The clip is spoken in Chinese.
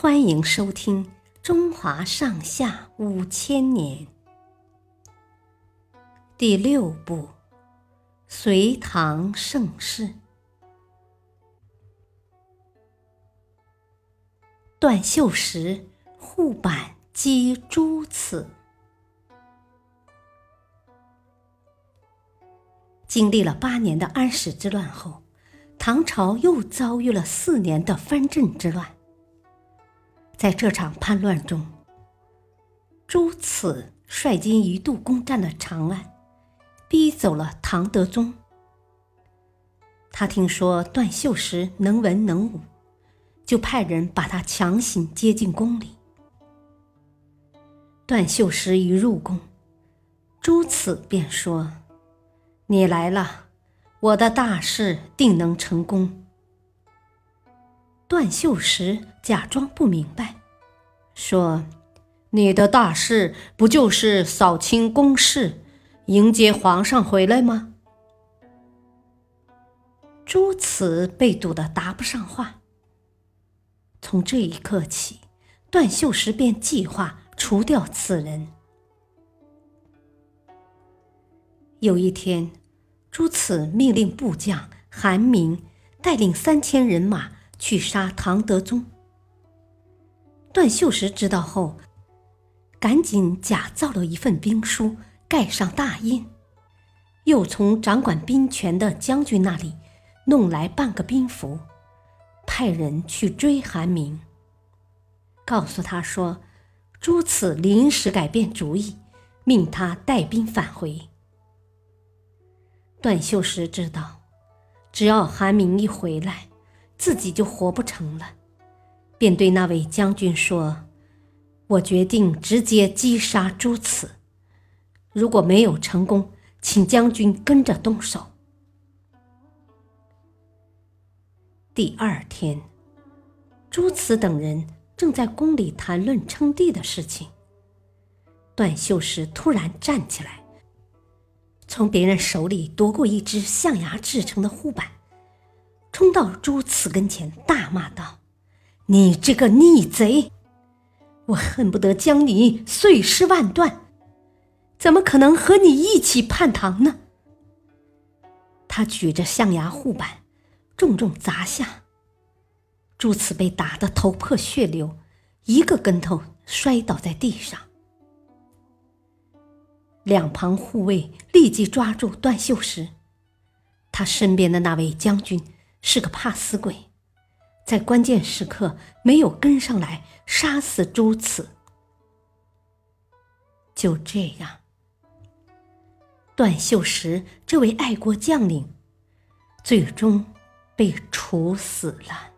欢迎收听《中华上下五千年》第六部《隋唐盛世》。段秀实护板击朱此。经历了八年的安史之乱后，唐朝又遭遇了四年的藩镇之乱。在这场叛乱中，朱此率军一度攻占了长安，逼走了唐德宗。他听说段秀实能文能武，就派人把他强行接进宫里。段秀实一入宫，朱此便说：“你来了，我的大事定能成功。”段秀实假装不明白，说：“你的大事不就是扫清宫室，迎接皇上回来吗？”朱此被堵得答不上话。从这一刻起，段秀实便计划除掉此人。有一天，朱此命令部将韩明带领三千人马。去杀唐德宗。段秀实知道后，赶紧假造了一份兵书，盖上大印，又从掌管兵权的将军那里弄来半个兵符，派人去追韩明，告诉他说，朱此临时改变主意，命他带兵返回。段秀实知道，只要韩明一回来。自己就活不成了，便对那位将军说：“我决定直接击杀朱此，如果没有成功，请将军跟着动手。”第二天，朱慈等人正在宫里谈论称帝的事情，段秀实突然站起来，从别人手里夺过一只象牙制成的护板。冲到朱慈跟前，大骂道：“你这个逆贼！我恨不得将你碎尸万段！怎么可能和你一起叛唐呢？”他举着象牙护板，重重砸下。朱慈被打得头破血流，一个跟头摔倒在地上。两旁护卫立即抓住段秀实，他身边的那位将军。是个怕死鬼，在关键时刻没有跟上来杀死朱慈。就这样，段秀实这位爱国将领最终被处死了。